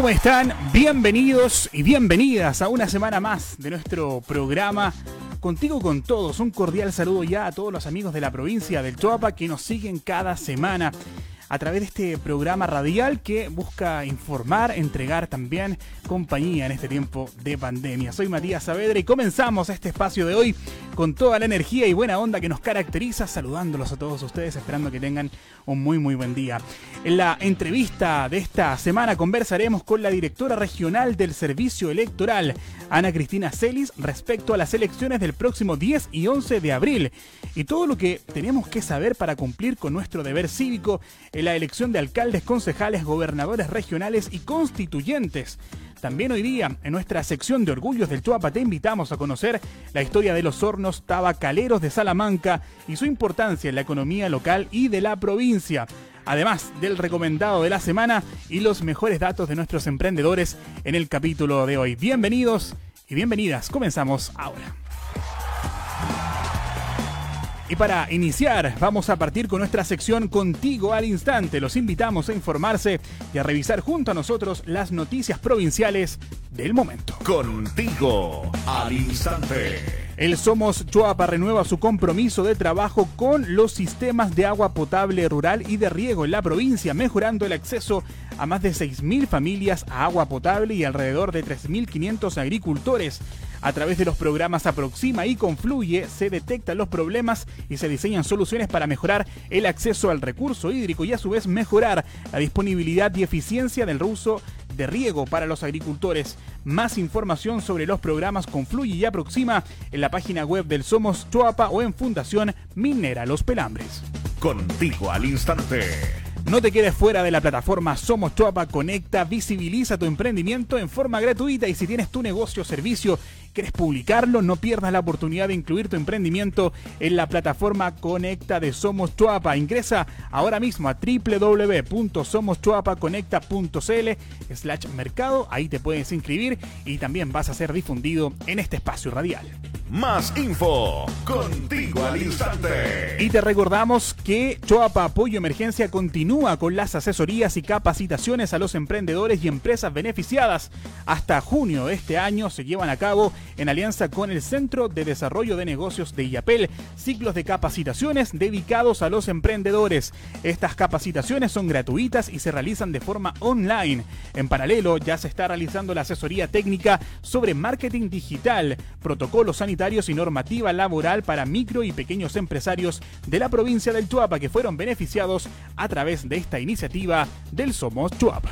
¿Cómo están? Bienvenidos y bienvenidas a una semana más de nuestro programa Contigo con Todos. Un cordial saludo ya a todos los amigos de la provincia del Choapa que nos siguen cada semana a través de este programa radial que busca informar, entregar también compañía en este tiempo de pandemia. Soy Matías Saavedra y comenzamos este espacio de hoy con toda la energía y buena onda que nos caracteriza, saludándolos a todos ustedes, esperando que tengan un muy muy buen día. En la entrevista de esta semana conversaremos con la directora regional del Servicio Electoral, Ana Cristina Celis, respecto a las elecciones del próximo 10 y 11 de abril y todo lo que tenemos que saber para cumplir con nuestro deber cívico la elección de alcaldes, concejales, gobernadores regionales y constituyentes. También hoy día, en nuestra sección de Orgullos del Chuapa, te invitamos a conocer la historia de los hornos tabacaleros de Salamanca y su importancia en la economía local y de la provincia. Además del recomendado de la semana y los mejores datos de nuestros emprendedores en el capítulo de hoy. Bienvenidos y bienvenidas. Comenzamos ahora. Y para iniciar, vamos a partir con nuestra sección Contigo al Instante. Los invitamos a informarse y a revisar junto a nosotros las noticias provinciales del momento. Contigo al Instante. El Somos Chuapa renueva su compromiso de trabajo con los sistemas de agua potable rural y de riego en la provincia, mejorando el acceso a más de 6.000 familias a agua potable y alrededor de 3.500 agricultores. A través de los programas Aproxima y Confluye se detectan los problemas y se diseñan soluciones para mejorar el acceso al recurso hídrico y a su vez mejorar la disponibilidad y eficiencia del uso de riego para los agricultores. Más información sobre los programas Confluye y Aproxima en la página web del Somos Chuapa o en Fundación Minera Los Pelambres. Contigo al instante. No te quedes fuera de la plataforma Somos Chuapa Conecta, visibiliza tu emprendimiento en forma gratuita y si tienes tu negocio o servicio ¿Quieres publicarlo? No pierdas la oportunidad de incluir tu emprendimiento en la plataforma Conecta de Somos Chuapa. Ingresa ahora mismo a www.somoschuapaconecta.cl slash mercado. Ahí te puedes inscribir y también vas a ser difundido en este espacio radial. Más info contigo al instante. Y te recordamos que Choapa Apoyo Emergencia continúa con las asesorías y capacitaciones a los emprendedores y empresas beneficiadas. Hasta junio de este año se llevan a cabo en alianza con el Centro de Desarrollo de Negocios de IAPEL ciclos de capacitaciones dedicados a los emprendedores. Estas capacitaciones son gratuitas y se realizan de forma online. En paralelo ya se está realizando la asesoría técnica sobre marketing digital, protocolos sanitarios y normativa laboral para micro y pequeños empresarios de la provincia del Chuapa que fueron beneficiados a través de esta iniciativa del Somos Chuapa.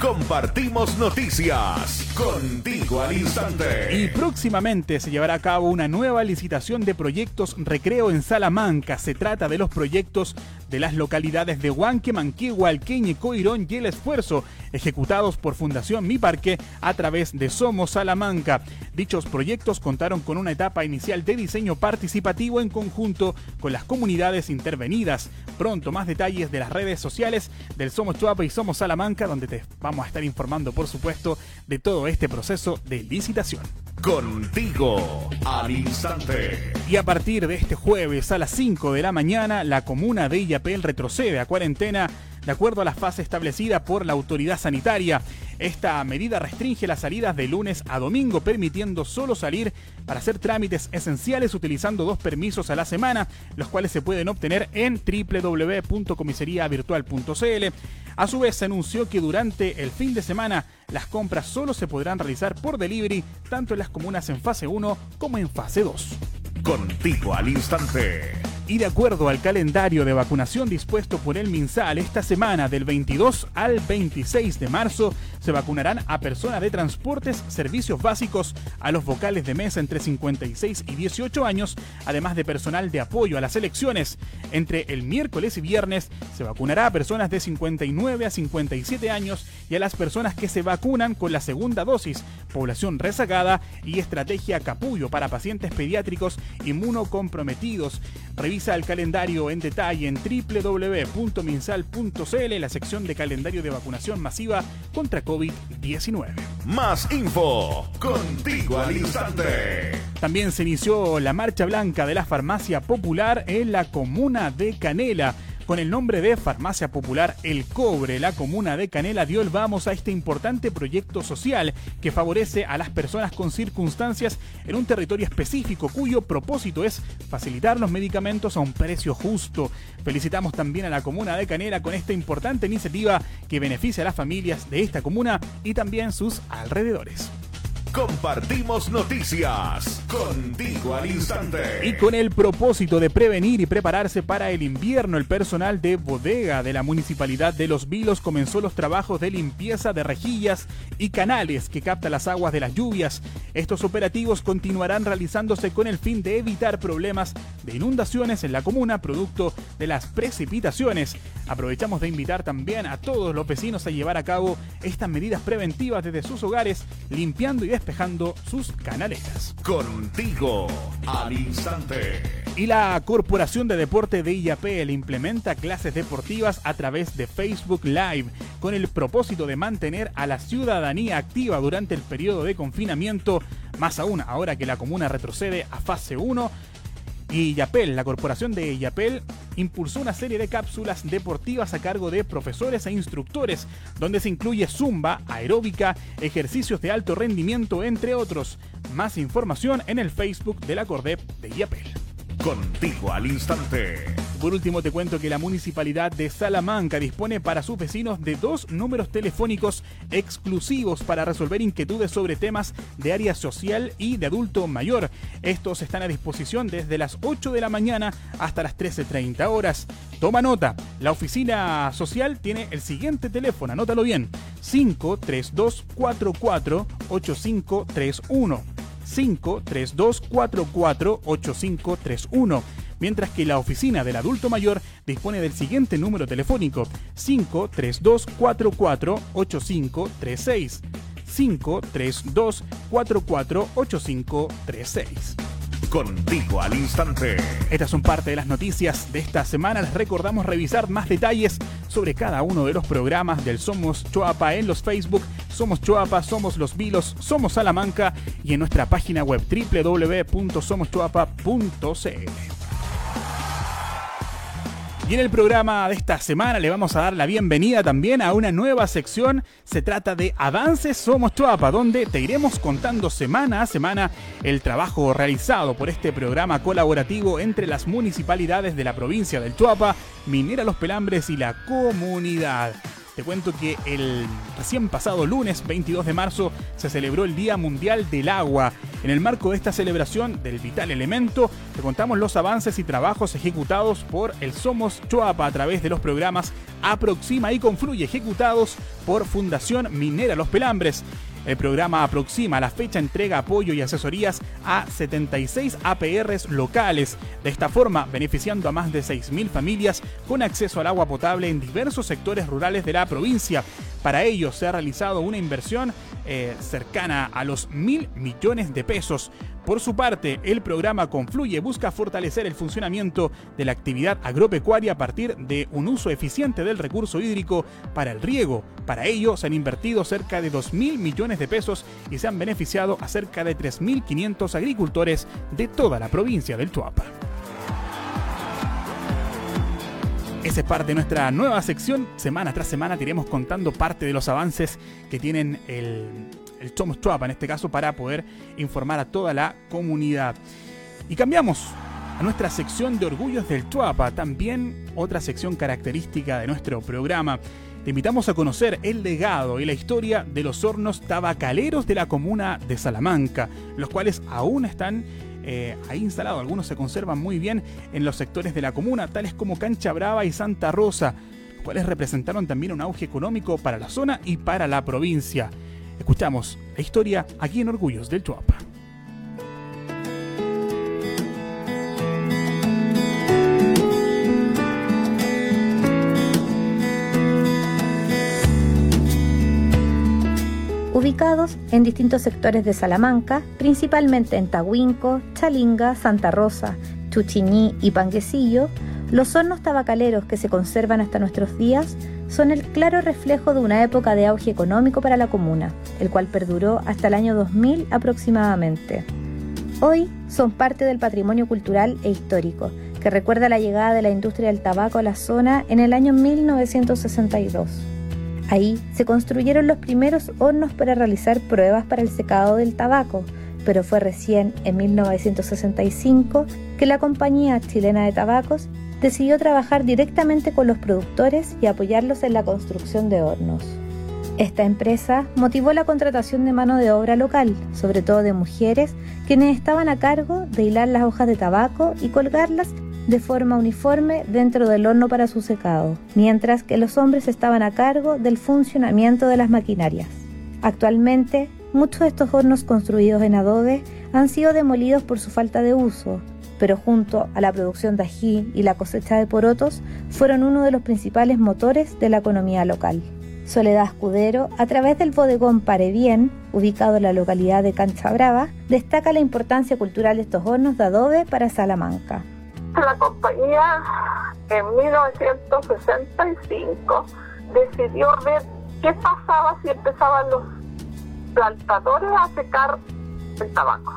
Compartimos noticias contigo al instante. Y próximamente se llevará a cabo una nueva licitación de proyectos recreo en Salamanca. Se trata de los proyectos de las localidades de Huanque, Manquehue, Alqueñe, Coirón y El Esfuerzo, ejecutados por Fundación Mi Parque a través de Somos Salamanca. Dichos proyectos contaron con una etapa inicial de diseño participativo en conjunto con las comunidades intervenidas. Pronto más detalles de las redes sociales del Somos Chuapa y Somos Salamanca, donde te vamos a estar informando, por supuesto, de todo este proceso de licitación. Contigo al instante. Y a partir de este jueves a las 5 de la mañana, la comuna de Illapel retrocede a cuarentena de acuerdo a la fase establecida por la autoridad sanitaria. Esta medida restringe las salidas de lunes a domingo, permitiendo solo salir para hacer trámites esenciales utilizando dos permisos a la semana, los cuales se pueden obtener en www.comiseriavirtual.cl. A su vez, se anunció que durante el fin de semana las compras solo se podrán realizar por delivery, tanto en las comunas en fase 1 como en fase 2. Contigo al instante. Y de acuerdo al calendario de vacunación dispuesto por el MinSal, esta semana del 22 al 26 de marzo se vacunarán a personas de transportes, servicios básicos, a los vocales de mesa entre 56 y 18 años, además de personal de apoyo a las elecciones. Entre el miércoles y viernes se vacunará a personas de 59 a 57 años y a las personas que se vacunan con la segunda dosis, población rezagada y estrategia capullo para pacientes pediátricos inmunocomprometidos. El calendario en detalle en www.minsal.cl, la sección de calendario de vacunación masiva contra COVID-19. Más info, contigo al instante. También se inició la marcha blanca de la farmacia popular en la comuna de Canela con el nombre de Farmacia Popular El Cobre, la comuna de Canela dio el vamos a este importante proyecto social que favorece a las personas con circunstancias en un territorio específico cuyo propósito es facilitar los medicamentos a un precio justo. Felicitamos también a la comuna de Canela con esta importante iniciativa que beneficia a las familias de esta comuna y también sus alrededores. Compartimos noticias contigo al instante. Y con el propósito de prevenir y prepararse para el invierno, el personal de bodega de la Municipalidad de Los Vilos comenzó los trabajos de limpieza de rejillas y canales que captan las aguas de las lluvias. Estos operativos continuarán realizándose con el fin de evitar problemas de inundaciones en la comuna producto de las precipitaciones. Aprovechamos de invitar también a todos los vecinos a llevar a cabo estas medidas preventivas desde sus hogares, limpiando y despejando sus canaletas. Contigo al instante. Y la Corporación de Deporte de IAPL implementa clases deportivas a través de Facebook Live con el propósito de mantener a la ciudadanía activa durante el periodo de confinamiento, más aún ahora que la comuna retrocede a fase 1 y Yapel, la corporación de Yapel, impulsó una serie de cápsulas deportivas a cargo de profesores e instructores, donde se incluye zumba, aeróbica, ejercicios de alto rendimiento, entre otros. Más información en el Facebook de la Cordep de Yapel. Contigo al instante. Por último, te cuento que la Municipalidad de Salamanca dispone para sus vecinos de dos números telefónicos exclusivos para resolver inquietudes sobre temas de área social y de adulto mayor. Estos están a disposición desde las 8 de la mañana hasta las 13.30 horas. Toma nota, la oficina social tiene el siguiente teléfono, anótalo bien, 53244 8531. 532448531, mientras que la oficina del adulto mayor dispone del siguiente número telefónico 532448536. 532448536. Contigo al instante. Estas son parte de las noticias de esta semana. Les recordamos revisar más detalles sobre cada uno de los programas del Somos Choapa en los Facebook Somos Choapa, Somos Los Vilos, Somos Salamanca y en nuestra página web www.somoschoapa.cl. Y en el programa de esta semana le vamos a dar la bienvenida también a una nueva sección. Se trata de Avances Somos Chuapa, donde te iremos contando semana a semana el trabajo realizado por este programa colaborativo entre las municipalidades de la provincia del Chuapa, Minera Los Pelambres y la comunidad. Te cuento que el recién pasado lunes 22 de marzo se celebró el Día Mundial del Agua. En el marco de esta celebración del vital elemento, te contamos los avances y trabajos ejecutados por el Somos Choapa a través de los programas Aproxima y Confluye ejecutados por Fundación Minera Los Pelambres. El programa aproxima la fecha entrega apoyo y asesorías a 76 APRs locales, de esta forma beneficiando a más de 6.000 familias con acceso al agua potable en diversos sectores rurales de la provincia. Para ello se ha realizado una inversión eh, cercana a los mil millones de pesos. Por su parte, el programa Confluye busca fortalecer el funcionamiento de la actividad agropecuaria a partir de un uso eficiente del recurso hídrico para el riego. Para ello, se han invertido cerca de 2 mil millones de pesos y se han beneficiado a cerca de 3.500 agricultores de toda la provincia del Chuapa. Esa es parte de nuestra nueva sección. Semana tras semana te iremos contando parte de los avances que tienen el, el Chuapa, en este caso, para poder informar a toda la comunidad. Y cambiamos a nuestra sección de orgullos del Chuapa, también otra sección característica de nuestro programa. Te invitamos a conocer el legado y la historia de los hornos tabacaleros de la comuna de Salamanca, los cuales aún están eh, ahí instalado. Algunos se conservan muy bien en los sectores de la comuna, tales como Cancha Brava y Santa Rosa, los cuales representaron también un auge económico para la zona y para la provincia. Escuchamos la historia aquí en Orgullos del Chuapa. ubicados en distintos sectores de Salamanca, principalmente en Tahuinco, Chalinga, Santa Rosa, Chuchiní y Panguecillo, los hornos tabacaleros que se conservan hasta nuestros días son el claro reflejo de una época de auge económico para la comuna, el cual perduró hasta el año 2000 aproximadamente. Hoy son parte del patrimonio cultural e histórico, que recuerda la llegada de la industria del tabaco a la zona en el año 1962. Ahí se construyeron los primeros hornos para realizar pruebas para el secado del tabaco, pero fue recién en 1965 que la compañía chilena de tabacos decidió trabajar directamente con los productores y apoyarlos en la construcción de hornos. Esta empresa motivó la contratación de mano de obra local, sobre todo de mujeres, quienes estaban a cargo de hilar las hojas de tabaco y colgarlas de forma uniforme dentro del horno para su secado, mientras que los hombres estaban a cargo del funcionamiento de las maquinarias. Actualmente, muchos de estos hornos construidos en adobe han sido demolidos por su falta de uso, pero junto a la producción de ají y la cosecha de porotos fueron uno de los principales motores de la economía local. Soledad Escudero, a través del bodegón Parebien, ubicado en la localidad de Cancha Brava, destaca la importancia cultural de estos hornos de adobe para Salamanca la compañía en 1965 decidió ver qué pasaba si empezaban los plantadores a secar el tabaco.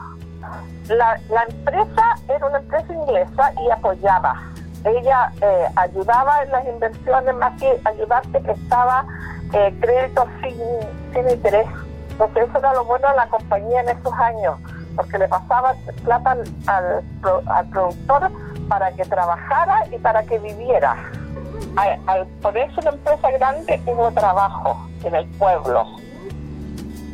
La, empresa era una empresa inglesa y apoyaba. Ella eh, ayudaba en las inversiones, más que ayudarte, prestaba eh, créditos sin, interés. Entonces eso era lo bueno de la compañía en esos años, porque le pasaba plata al, al, al productor para que trabajara y para que viviera. por eso una empresa grande hubo trabajo en el pueblo.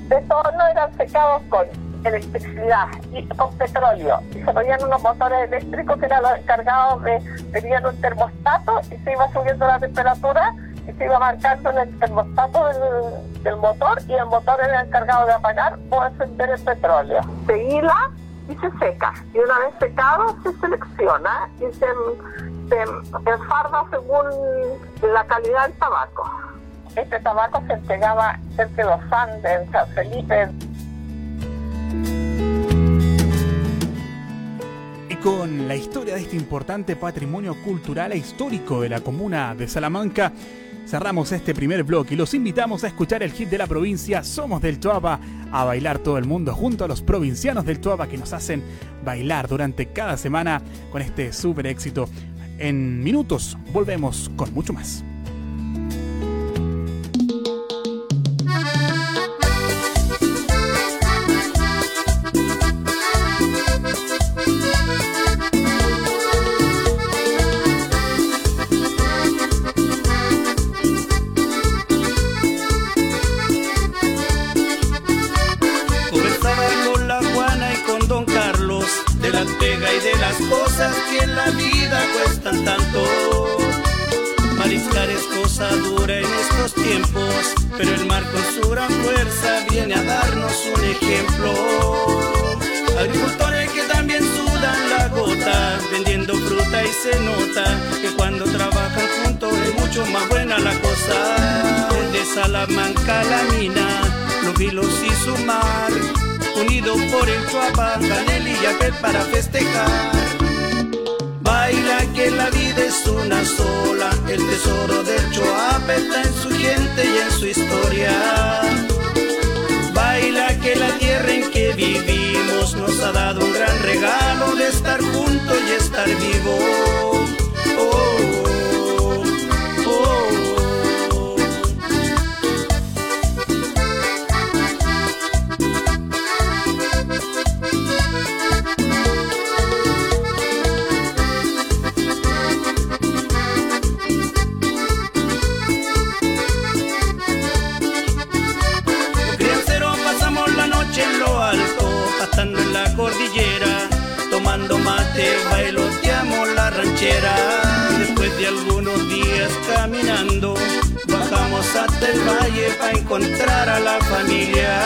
De todos no eran secados con electricidad y con petróleo. Y se ponían unos motores eléctricos que eran los encargados de, tenían un termostato y se iba subiendo la temperatura y se iba marcando en el termostato del, motor y el motor era encargado de apagar o encender el petróleo. Se hila y se seca. Y una vez secado se selecciona y se, se enfarda según la calidad del tabaco. Este tabaco se entregaba de los Andes, en San Felipe. Y con la historia de este importante patrimonio cultural e histórico de la comuna de Salamanca, cerramos este primer bloque y los invitamos a escuchar el hit de la provincia Somos del Chuapa, a bailar todo el mundo junto a los provincianos del Chuapa que nos hacen bailar durante cada semana con este súper éxito. En minutos volvemos con mucho más. A darnos un ejemplo. Agricultores que también sudan la gota, vendiendo fruta y se nota que cuando trabajan juntos es mucho más buena la cosa. De Salamanca la mina, los vilos y su mar, unidos por el Chuapa, Canel y aquel para festejar. Baila que la vida es una sola, el tesoro del Choapa está en su gente y en su historia. Tierra en que vivimos nos ha dado un gran regalo de estar juntos y estar vivos. Para encontrar a la familia.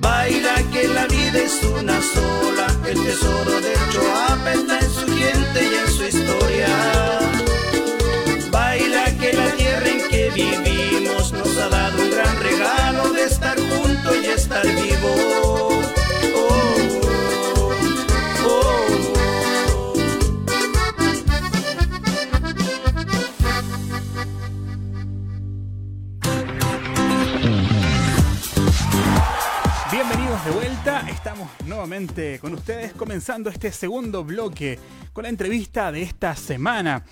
Baila que la vida es una sola, el tesoro de Choapa está en su gente y en su historia. Baila que la tierra en que vivimos con ustedes comenzando este segundo bloque con la entrevista de esta semana.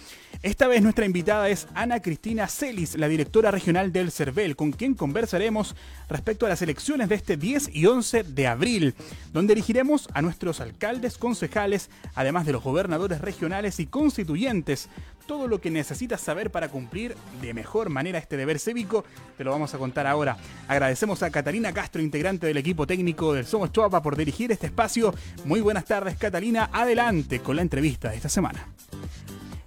Esta vez nuestra invitada es Ana Cristina Celis, la directora regional del CERVEL, con quien conversaremos respecto a las elecciones de este 10 y 11 de abril, donde elegiremos a nuestros alcaldes, concejales, además de los gobernadores regionales y constituyentes. Todo lo que necesitas saber para cumplir de mejor manera este deber cívico, te lo vamos a contar ahora. Agradecemos a Catalina Castro, integrante del equipo técnico del Somos Chuapa, por dirigir este espacio. Muy buenas tardes, Catalina. Adelante con la entrevista de esta semana.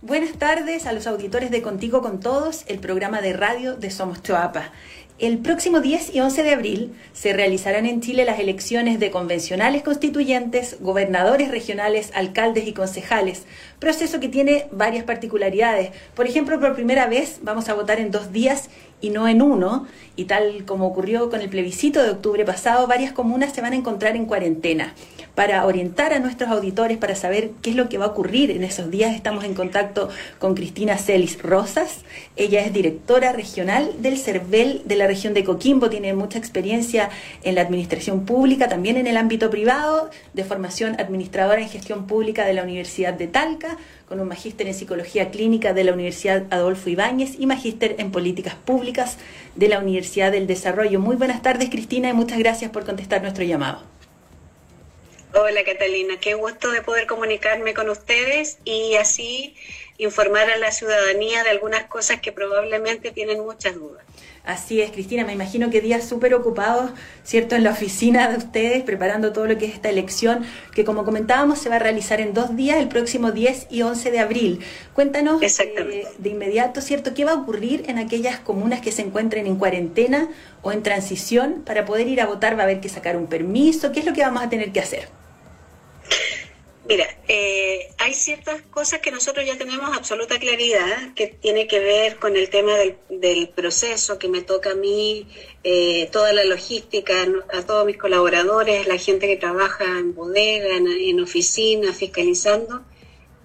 Buenas tardes a los auditores de Contigo con Todos, el programa de radio de Somos Choapa. El próximo 10 y 11 de abril se realizarán en Chile las elecciones de convencionales constituyentes, gobernadores regionales, alcaldes y concejales, proceso que tiene varias particularidades. Por ejemplo, por primera vez vamos a votar en dos días y no en uno, y tal como ocurrió con el plebiscito de octubre pasado, varias comunas se van a encontrar en cuarentena. Para orientar a nuestros auditores, para saber qué es lo que va a ocurrir en esos días, estamos en contacto con Cristina Celis Rosas. Ella es directora regional del CERVEL de la región de Coquimbo, tiene mucha experiencia en la administración pública, también en el ámbito privado, de formación administradora en gestión pública de la Universidad de Talca, con un magíster en psicología clínica de la Universidad Adolfo Ibáñez y magíster en políticas públicas de la Universidad del Desarrollo. Muy buenas tardes, Cristina, y muchas gracias por contestar nuestro llamado. Hola Catalina, qué gusto de poder comunicarme con ustedes y así informar a la ciudadanía de algunas cosas que probablemente tienen muchas dudas. Así es, Cristina, me imagino que días súper ocupados, ¿cierto?, en la oficina de ustedes, preparando todo lo que es esta elección, que como comentábamos se va a realizar en dos días, el próximo 10 y 11 de abril. Cuéntanos eh, de inmediato, ¿cierto?, qué va a ocurrir en aquellas comunas que se encuentren en cuarentena o en transición para poder ir a votar, va a haber que sacar un permiso, ¿qué es lo que vamos a tener que hacer? Mira, eh, hay ciertas cosas que nosotros ya tenemos absoluta claridad, que tiene que ver con el tema del, proceso que me toca a mí, eh, toda la logística, a todos mis colaboradores, la gente que trabaja en bodega, en, en oficina, fiscalizando.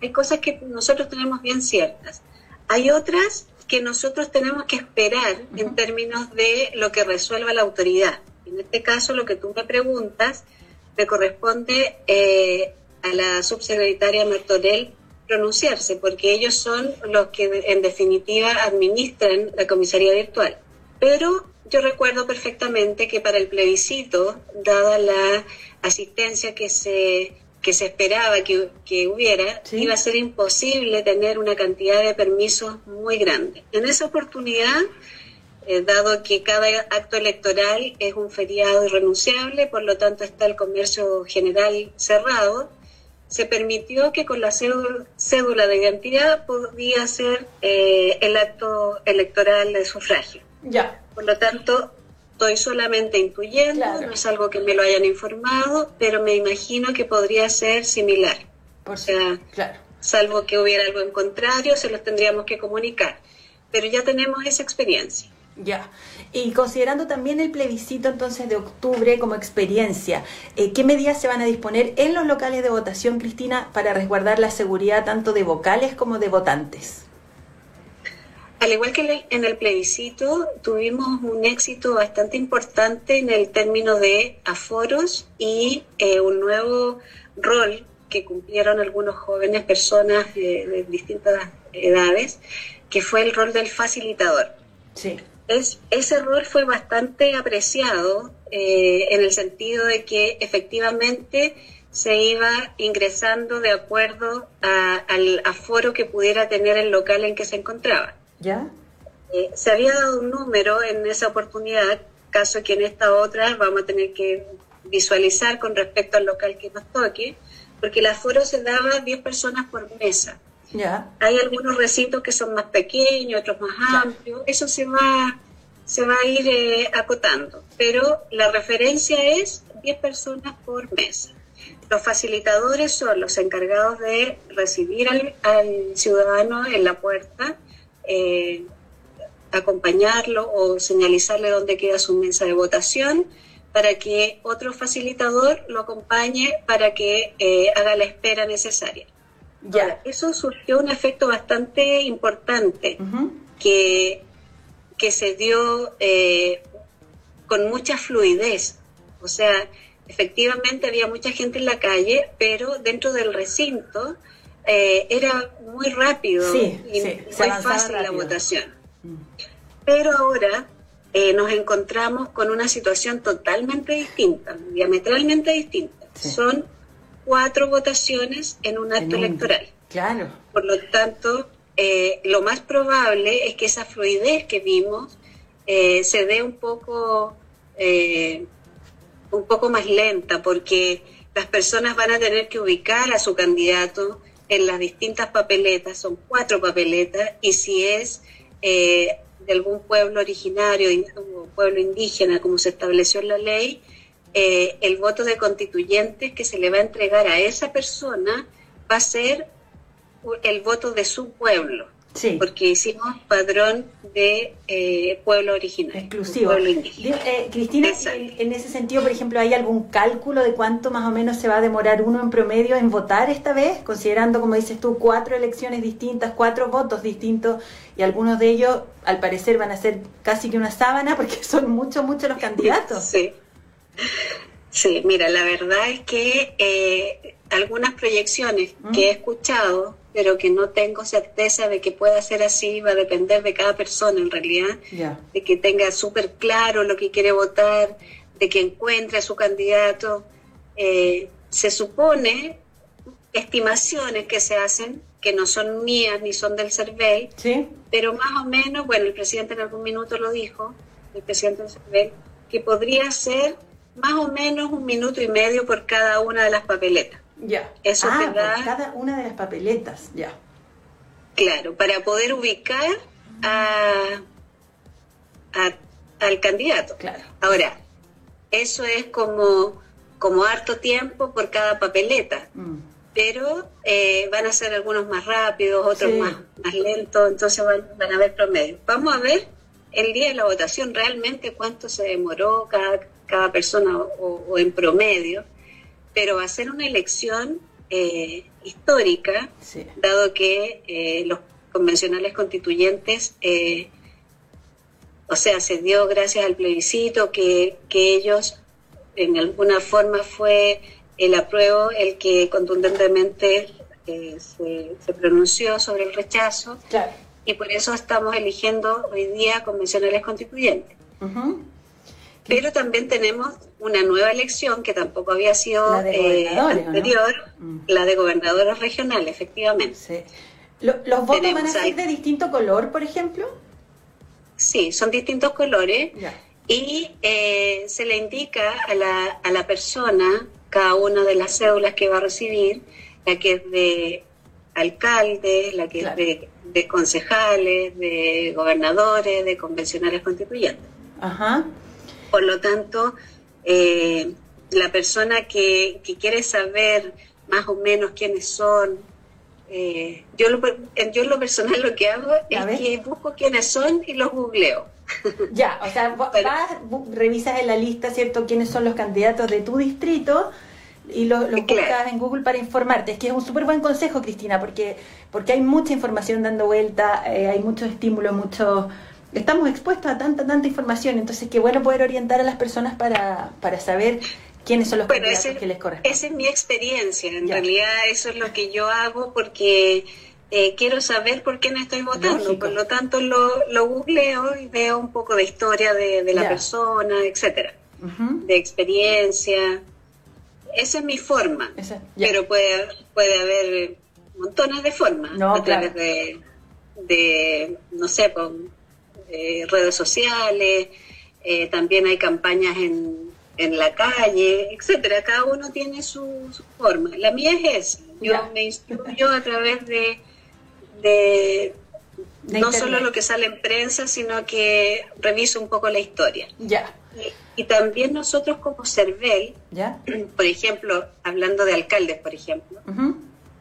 Hay cosas que nosotros tenemos bien ciertas. Hay otras que nosotros tenemos que esperar en términos de lo que resuelva la autoridad. En este caso, lo que tú me preguntas, me corresponde eh, a la subsecretaria Martorell pronunciarse, porque ellos son los que en definitiva administran la comisaría virtual. Pero yo recuerdo perfectamente que para el plebiscito, dada la asistencia que se, que se esperaba que, que hubiera, iba a ser imposible tener una cantidad de permisos muy grande. En esa oportunidad, eh, dado que cada acto electoral es un feriado irrenunciable, por lo tanto está el comercio general cerrado, se permitió que con la cédula, de identidad podía ser eh, el acto electoral de sufragio. Ya. Por lo tanto, estoy solamente intuyendo, no es algo que me lo hayan informado, pero me imagino que podría ser similar. Por o sea, salvo que hubiera algo en contrario, se los tendríamos que comunicar. Pero ya tenemos esa experiencia. Ya. Y considerando también el plebiscito entonces de octubre como experiencia, eh, ¿qué medidas se van a disponer en los locales de votación, Cristina, para resguardar la seguridad tanto de vocales como de votantes? Al igual que en el plebiscito, tuvimos un éxito bastante importante en el término de aforos y eh, un nuevo rol que cumplieron algunos jóvenes personas de distintas edades, que fue el rol del facilitador. Sí es, ese rol fue bastante apreciado eh, en el sentido de que efectivamente se iba ingresando de acuerdo al aforo que pudiera tener el local en que se encontraba. ¿Ya? Eh, se había dado un número en esa oportunidad, caso que en esta otra vamos a tener que visualizar con respecto al local que nos toque, porque el aforo se daba 10 personas por mesa. Hay algunos recintos que son más pequeños, otros más amplios. Eso se va, se va a ir eh, acotando. Pero la referencia es 10 personas por mesa. Los facilitadores son los encargados de recibir al, ciudadano en la puerta, eh, acompañarlo o señalizarle dónde queda su mesa de votación para que otro facilitador lo acompañe para que eh, haga la espera necesaria. Ya. eso surgió un efecto bastante importante que, que se dio eh, con mucha fluidez. O sea, efectivamente había mucha gente en la calle, pero dentro del recinto eh, era muy rápido y muy fácil la votación. Mm. Pero ahora eh, nos encontramos con una situación totalmente distinta, diametralmente distinta. Son cuatro votaciones en un acto electoral. Claro. Por lo tanto, eh, lo más probable es que esa fluidez que vimos se dé un poco un poco más lenta porque las personas van a tener que ubicar a su candidato en las distintas papeletas, son cuatro papeletas, y si es eh, de algún pueblo originario o pueblo indígena, como se estableció en la ley, eh, el voto de constituyentes que se le va a entregar a esa persona va a ser el voto de su pueblo. Sí. Porque hicimos padrón de eh, pueblo original. Exclusivo. Eh, Cristina, en, ese sentido, por ejemplo, ¿hay algún cálculo de cuánto más o menos se va a demorar uno en promedio en votar esta vez? Considerando, como dices tú, cuatro elecciones distintas, cuatro votos distintos, y algunos de ellos, al parecer, van a ser casi que una sábana porque son muchos, muchos los candidatos. Sí. Sí, mira, la verdad es que eh, algunas proyecciones que he escuchado pero que no tengo certeza de que pueda ser así, va a depender de cada persona en realidad, de que tenga súper claro lo que quiere votar, de que encuentre a su candidato. Eh, se supone estimaciones que se hacen, que no son mías ni son del CERVEL, pero más o menos, bueno, el presidente en algún minuto lo dijo, el presidente del CERVEL, que podría ser más o menos un minuto y medio por cada una de las papeletas. Ya. Eso ah, cada una de las papeletas, ya. Claro, para poder ubicar a, al candidato. Claro. Ahora, eso es como, como harto tiempo por cada papeleta. Mm. Pero eh, van a ser algunos más rápidos, otros más, más lentos, entonces van, van a haber promedios. Vamos a ver el día de la votación realmente cuánto se demoró cada, cada persona o en promedio pero va a ser una elección eh, histórica, dado que eh, los convencionales constituyentes, eh, o sea, se dio gracias al plebiscito que, que ellos, en alguna forma fue el apruebo el que contundentemente se, pronunció sobre el rechazo, y por eso estamos eligiendo hoy día convencionales constituyentes. Pero también tenemos una nueva elección que tampoco había sido eh, anterior, mm. la de gobernadores regionales, efectivamente. ¿Los votos van a ser de distinto color, por ejemplo? Sí, son distintos colores y eh, se le indica a la, a la persona cada una de las cédulas que va a recibir, la que es de alcalde, la que es de, de concejales, de gobernadores, de convencionales constituyentes. Ajá. Por lo tanto, eh, la persona que, quiere saber más o menos quiénes son, eh, yo, lo, yo en lo personal lo que hago es que busco quiénes son y los googleo. Ya, o sea, vas, revisas en la lista, ¿cierto?, quiénes son los candidatos de tu distrito y los lo buscas en Google para informarte. Es que es un súper buen consejo, Cristina, porque, porque hay mucha información dando vuelta, eh, hay muchos estímulos, muchos estamos expuestos a tanta, tanta información, entonces qué bueno poder orientar a las personas para, para saber quiénes son los candidatos que les corresponden. Esa es mi experiencia, en realidad eso es lo que yo hago porque eh, quiero saber por qué no estoy votando, por lo tanto lo, lo googleo y veo un poco de historia de, la persona, etcétera, de experiencia. Esa es mi forma, pero puede, puede haber montones de formas a través de, de, no sé, pues, eh, redes sociales, eh, también hay campañas en, en la calle, etcétera. Cada uno tiene su, forma. La mía es esa. Yo me instruyo a través de, de, no solo lo que sale en prensa, sino que reviso un poco la historia. Ya. Y, también nosotros como CERVEL, ¿Ya? por ejemplo, hablando de alcaldes, por ejemplo,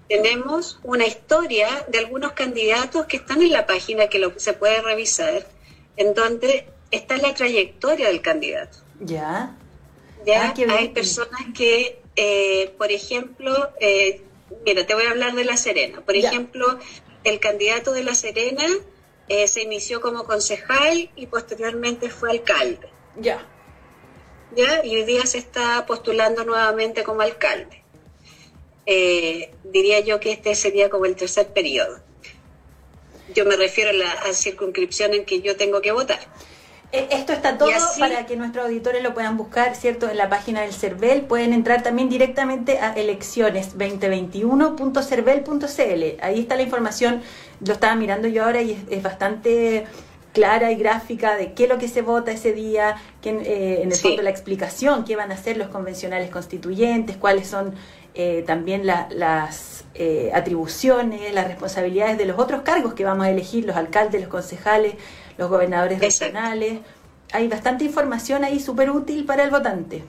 tenemos una historia de algunos candidatos que están en la página que lo, se puede revisar, en donde está la trayectoria del candidato. Ya. Ya ah, hay personas que, eh, por ejemplo, eh, mira, te voy a hablar de La Serena. Por ejemplo, el candidato de La Serena eh, se inició como concejal y posteriormente fue alcalde. Ya. ¿Ya? Y hoy día se está postulando nuevamente como alcalde. Diría yo que este sería como el tercer periodo. Yo me refiero a la circunscripción en que yo tengo que votar. Eh, esto está todo para que nuestros auditores lo puedan buscar, ¿cierto? En la página del CERVEL. Pueden entrar también directamente a elecciones2021.cervel.cl. Ahí está la información. Lo estaba mirando yo ahora y es, bastante clara y gráfica de qué es lo que se vota ese día, eh, en el fondo la explicación, qué van a hacer los convencionales constituyentes, cuáles son eh, también las atribuciones, las responsabilidades de los otros cargos que vamos a elegir, los alcaldes, los concejales, los gobernadores regionales. Hay bastante información ahí súper útil para el votante.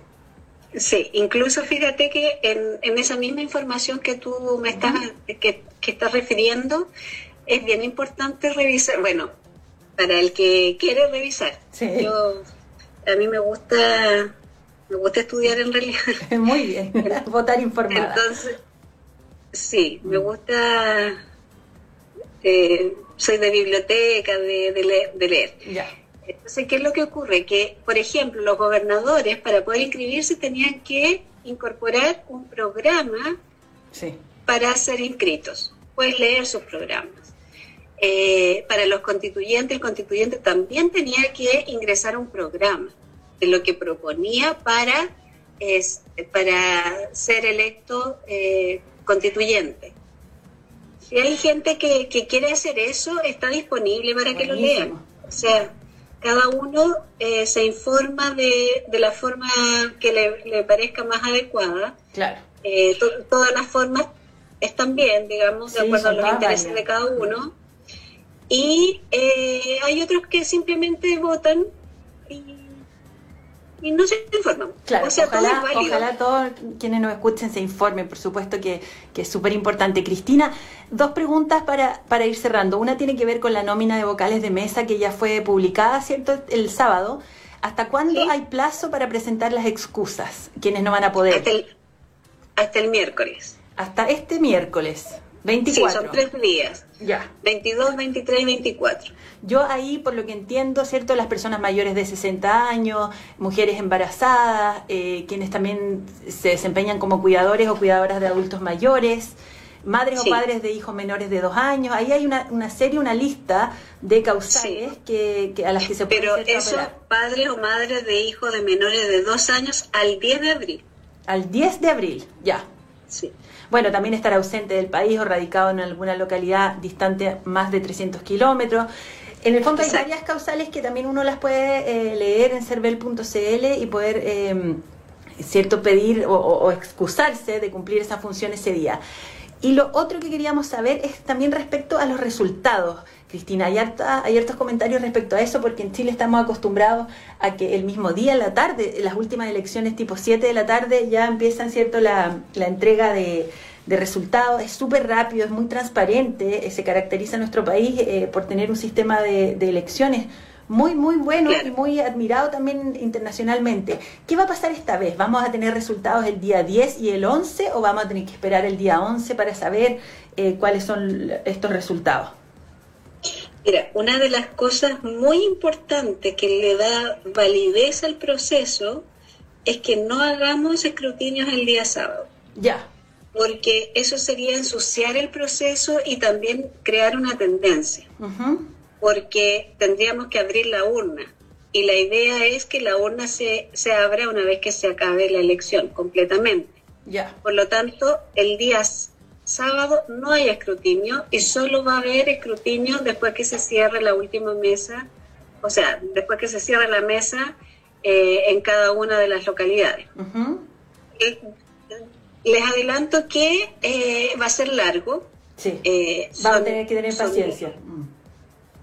Sí, incluso fíjate que en, esa misma información que tú me estás, que, estás refiriendo, es bien importante revisar, bueno, para el que quiere revisar. Yo, a mí me gusta, me gusta estudiar en realidad. Muy bien, votar informada. Entonces, sí, me gusta eh, soy de biblioteca, de, leer. Entonces, ¿qué es lo que ocurre? Que, por ejemplo, los gobernadores para poder inscribirse tenían que incorporar un programa para ser inscritos. Puedes leer sus programas. Eh, para los constituyentes, el constituyente también tenía que ingresar un programa de lo que proponía para, es, para ser electo eh, constituyente. Si hay gente que, quiere hacer eso, está disponible para que lo lean. O sea, cada uno eh, se informa de, la forma que le, parezca más adecuada. Claro. Eh, todas las formas están bien, digamos, de acuerdo a los intereses de cada uno. Y eh, hay otros que simplemente votan y y no se informan. Claro, ojalá, todos quienes nos escuchen se informen, por supuesto que, es súper importante. Cristina, dos preguntas para, para ir cerrando. Una tiene que ver con la nómina de vocales de mesa que ya fue publicada, ¿cierto?, el sábado. ¿Hasta cuándo hay plazo para presentar las excusas? Quienes no van a poder. Hasta el, hasta el miércoles. Hasta este miércoles. 24. Sí, son tres días. Ya. 22, 23 y 24. Yo ahí, por lo que entiendo, ¿cierto? Las personas mayores de 60 años, mujeres embarazadas, eh, quienes también se desempeñan como cuidadores o cuidadoras de adultos mayores, madres o padres de hijos menores de dos años. Ahí hay una, una serie, una lista de causales que, a las que se puede Pero esos padres o madres de hijos de menores de dos años al 10 de abril. Al 10 de abril, ya. Sí. Bueno, también estar ausente del país o radicado en alguna localidad distante más de 300 kilómetros. En el fondo hay varias causales que también uno las puede eh, leer en cervel.cl y poder, em, cierto, pedir o, excusarse de cumplir esa función ese día. Y lo otro que queríamos saber es también respecto a los resultados. Cristina, hay, hay hartos comentarios respecto a eso porque en Chile estamos acostumbrados a que el mismo día, en la tarde, las últimas elecciones tipo 7 de la tarde, ya empiezan cierto la, entrega de, resultados. Es súper rápido, es muy transparente, eh, se caracteriza nuestro país eh, por tener un sistema de, elecciones muy, muy bueno y muy admirado también internacionalmente. ¿Qué va a pasar esta vez? ¿Vamos a tener resultados el día 10 y el 11 o vamos a tener que esperar el día 11 para saber eh, cuáles son estos resultados? Mira, una de las cosas muy importantes que le da validez al proceso es que no hagamos escrutinios el día sábado. Ya. Porque eso sería ensuciar el proceso y también crear una tendencia. Porque tendríamos que abrir la urna. Y la idea es que la urna se, se abra una vez que se acabe la elección completamente. Ya. Por lo tanto, el día sábado no hay escrutinio y solo va a haber escrutinio después que se cierre la última mesa, o sea, después que se cierre la mesa eh, en cada una de las localidades. les adelanto que eh, va a ser largo Sí. Eh, Vamos a tener que tener paciencia.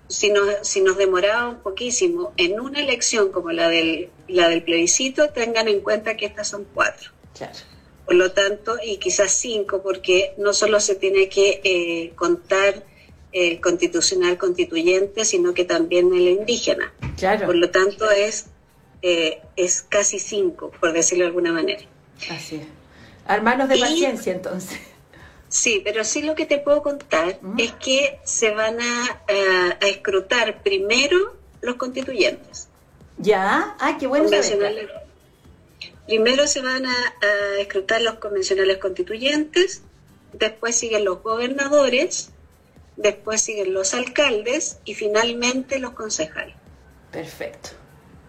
Si, nos, si nos demoraba poquísimo en una elección como la del, la del plebiscito, tengan en cuenta que estas son cuatro. Claro. Por lo tanto, y quizás cinco, porque no solo se tiene que eh, contar el constitucional constituyente, sino que también el indígena. Claro. Por lo tanto, es, eh, es casi cinco, por decirlo de alguna manera. Así es. Hermanos de paciencia, entonces. Sí, pero sí lo que te puedo contar es que se van a, escrutar primero los constituyentes. ¿Ya? Ah, qué bueno. Primero se van a, a, escrutar los convencionales constituyentes, después siguen los gobernadores, después siguen los alcaldes y finalmente los concejales. Perfecto.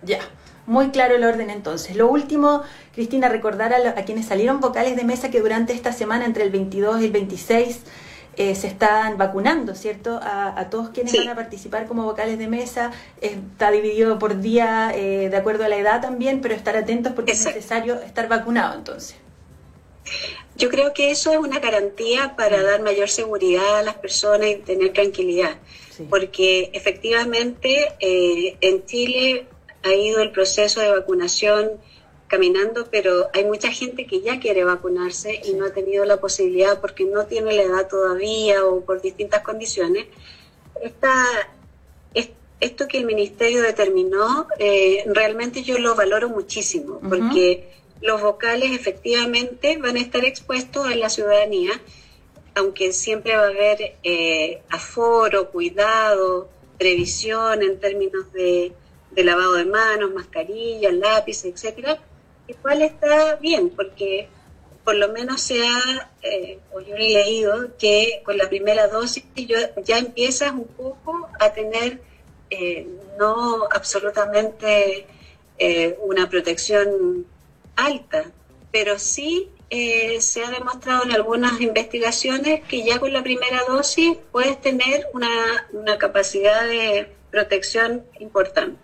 Ya. Muy claro el orden entonces. Lo último, Cristina, recordar a, quienes salieron vocales de mesa que durante esta semana, entre el 22 y el 26, eh, se están vacunando, ¿cierto? A, todos quienes van a participar como vocales de mesa. Está dividido por día, eh, de acuerdo a la edad también, pero estar atentos porque es necesario estar vacunado entonces. Yo creo que eso es una garantía para mm. dar mayor seguridad a las personas y tener tranquilidad, porque efectivamente eh, en Chile ha ido el proceso de vacunación caminando, pero hay mucha gente que ya quiere vacunarse y no ha tenido la posibilidad porque no tiene la edad todavía o por distintas condiciones. Esta, esto que el ministerio determinó, eh, realmente yo lo valoro muchísimo, porque los vocales efectivamente van a estar expuestos a la ciudadanía, aunque siempre va a haber eh, aforo, cuidado, previsión en términos de de lavado de manos, mascarillas, lápices, etcétera, igual está bien, porque por lo menos se ha, eh, o yo he leído, que con la primera dosis ya empiezas un poco a tener eh, no absolutamente eh, una protección alta, pero sí se ha demostrado en algunas investigaciones que ya con la primera dosis puedes tener una, una capacidad de protección importante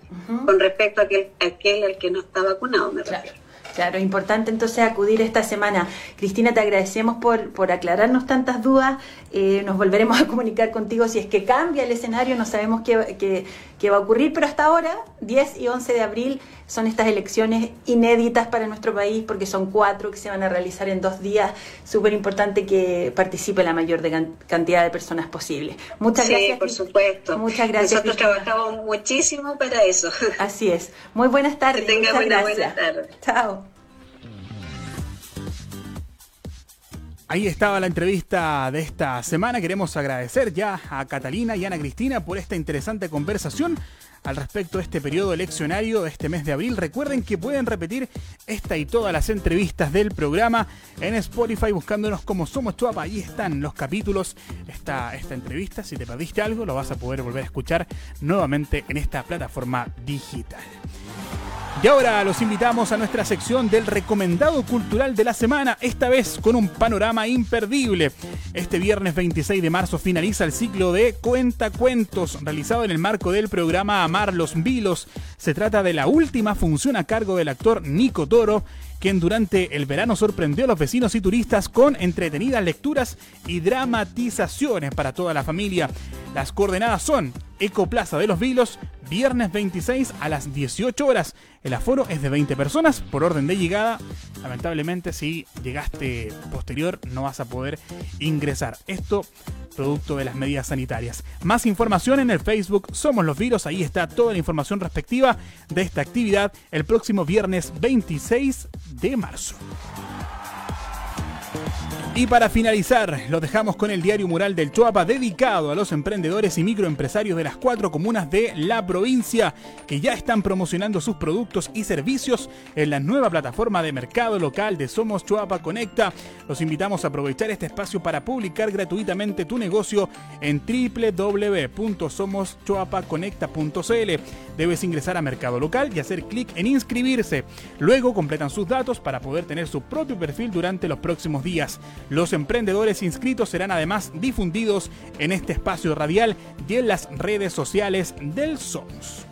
con respecto a aquel, aquel al que no está vacunado, me claro. Claro, importante entonces acudir esta semana. Cristina, te agradecemos por, por aclararnos tantas dudas. Eh, nos volveremos a comunicar contigo si es que cambia el escenario, no sabemos qué, qué, qué, va a ocurrir, pero hasta ahora, 10 y 11 de abril, son estas elecciones inéditas para nuestro país porque son cuatro que se van a realizar en dos días. Súper importante que participe la mayor cantidad de personas posible. Muchas sí, gracias. por supuesto. Muchas gracias. Nosotros trabajamos muchísimo para eso. Así es. Muy buenas tardes. Que tenga buenas tardes. Chao. Ahí estaba la entrevista de esta semana. Queremos agradecer ya a Catalina y Ana Cristina por esta interesante conversación al respecto de este periodo eleccionario de este mes de abril. Recuerden que pueden repetir esta y todas las entrevistas del programa en Spotify buscándonos como Somos Chuapa. Ahí están los capítulos, esta, esta entrevista. Si te perdiste algo, lo vas a poder volver a escuchar nuevamente en esta plataforma digital. Y ahora los invitamos a nuestra sección del recomendado cultural de la semana, esta vez con un panorama imperdible. Este viernes 26 de marzo finaliza el ciclo de Cuenta Cuentos, realizado en el marco del programa Amar los Vilos. Se trata de la última función a cargo del actor Nico Toro quien durante el verano sorprendió a los vecinos y turistas con entretenidas lecturas y dramatizaciones para toda la familia. Las coordenadas son Ecoplaza de los Vilos, viernes 26 a las 18 horas. El aforo es de 20 personas por orden de llegada. Lamentablemente, si llegaste posterior, no vas a poder ingresar. Esto producto de las medidas sanitarias. Más información en el Facebook Somos los Virus. Ahí está toda la información respectiva de esta actividad el próximo viernes 26 de marzo. Y para finalizar, lo dejamos con el diario mural del Choapa dedicado a los emprendedores y microempresarios de las cuatro comunas de la provincia que ya están promocionando sus productos y servicios en la nueva plataforma de mercado local de Somos Choapa Conecta. Los invitamos a aprovechar este espacio para publicar gratuitamente tu negocio en www.somoschoapaconecta.cl. Debes ingresar a mercado local y hacer clic en inscribirse. Luego completan sus datos para poder tener su propio perfil durante los próximos días. Los emprendedores inscritos serán además difundidos en este espacio radial y en las redes sociales del SOMS.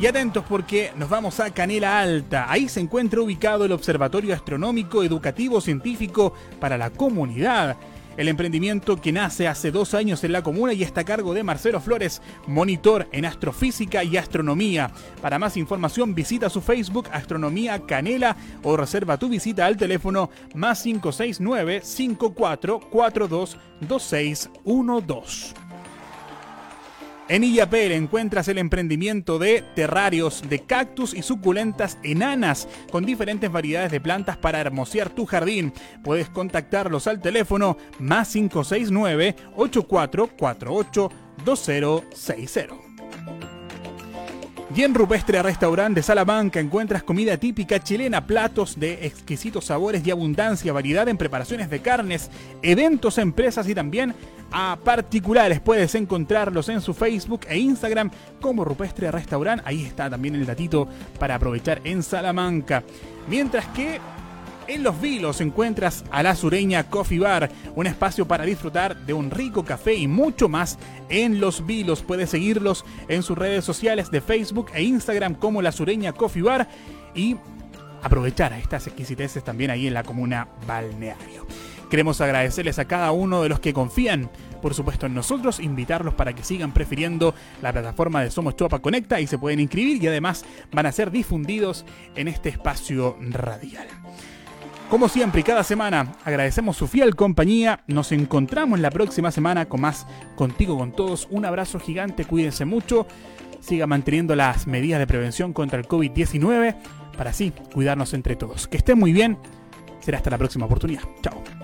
Y atentos porque nos vamos a Canela Alta. Ahí se encuentra ubicado el Observatorio Astronómico Educativo Científico para la Comunidad. El emprendimiento que nace hace dos años en la comuna y está a cargo de Marcelo Flores, monitor en astrofísica y astronomía. Para más información visita su Facebook Astronomía Canela o reserva tu visita al teléfono más 569 5442 2612. En Illapel encuentras el emprendimiento de terrarios de cactus y suculentas enanas con diferentes variedades de plantas para hermosear tu jardín. Puedes contactarlos al teléfono más 569 8448 2060. Y en Rupestre Restaurante de Salamanca encuentras comida típica chilena, platos de exquisitos sabores y abundancia, variedad en preparaciones de carnes, eventos, empresas y también a particulares. Puedes encontrarlos en su Facebook e Instagram como Rupestre Restaurant. Ahí está también el datito para aprovechar en Salamanca. Mientras que en Los Vilos encuentras a la Sureña Coffee Bar, un espacio para disfrutar de un rico café y mucho más en Los Vilos. Puedes seguirlos en sus redes sociales de Facebook e Instagram como la Sureña Coffee Bar y aprovechar estas exquisiteces también ahí en la comuna balneario. Queremos agradecerles a cada uno de los que confían, por supuesto, en nosotros, invitarlos para que sigan prefiriendo la plataforma de Somos Chuapa Conecta y se pueden inscribir y además van a ser difundidos en este espacio radial. Como siempre y cada semana, agradecemos su fiel compañía. Nos encontramos la próxima semana con más Contigo con Todos. Un abrazo gigante, cuídense mucho. Siga manteniendo las medidas de prevención contra el COVID-19 para así cuidarnos entre todos. Que estén muy bien. Será hasta la próxima oportunidad. Chao.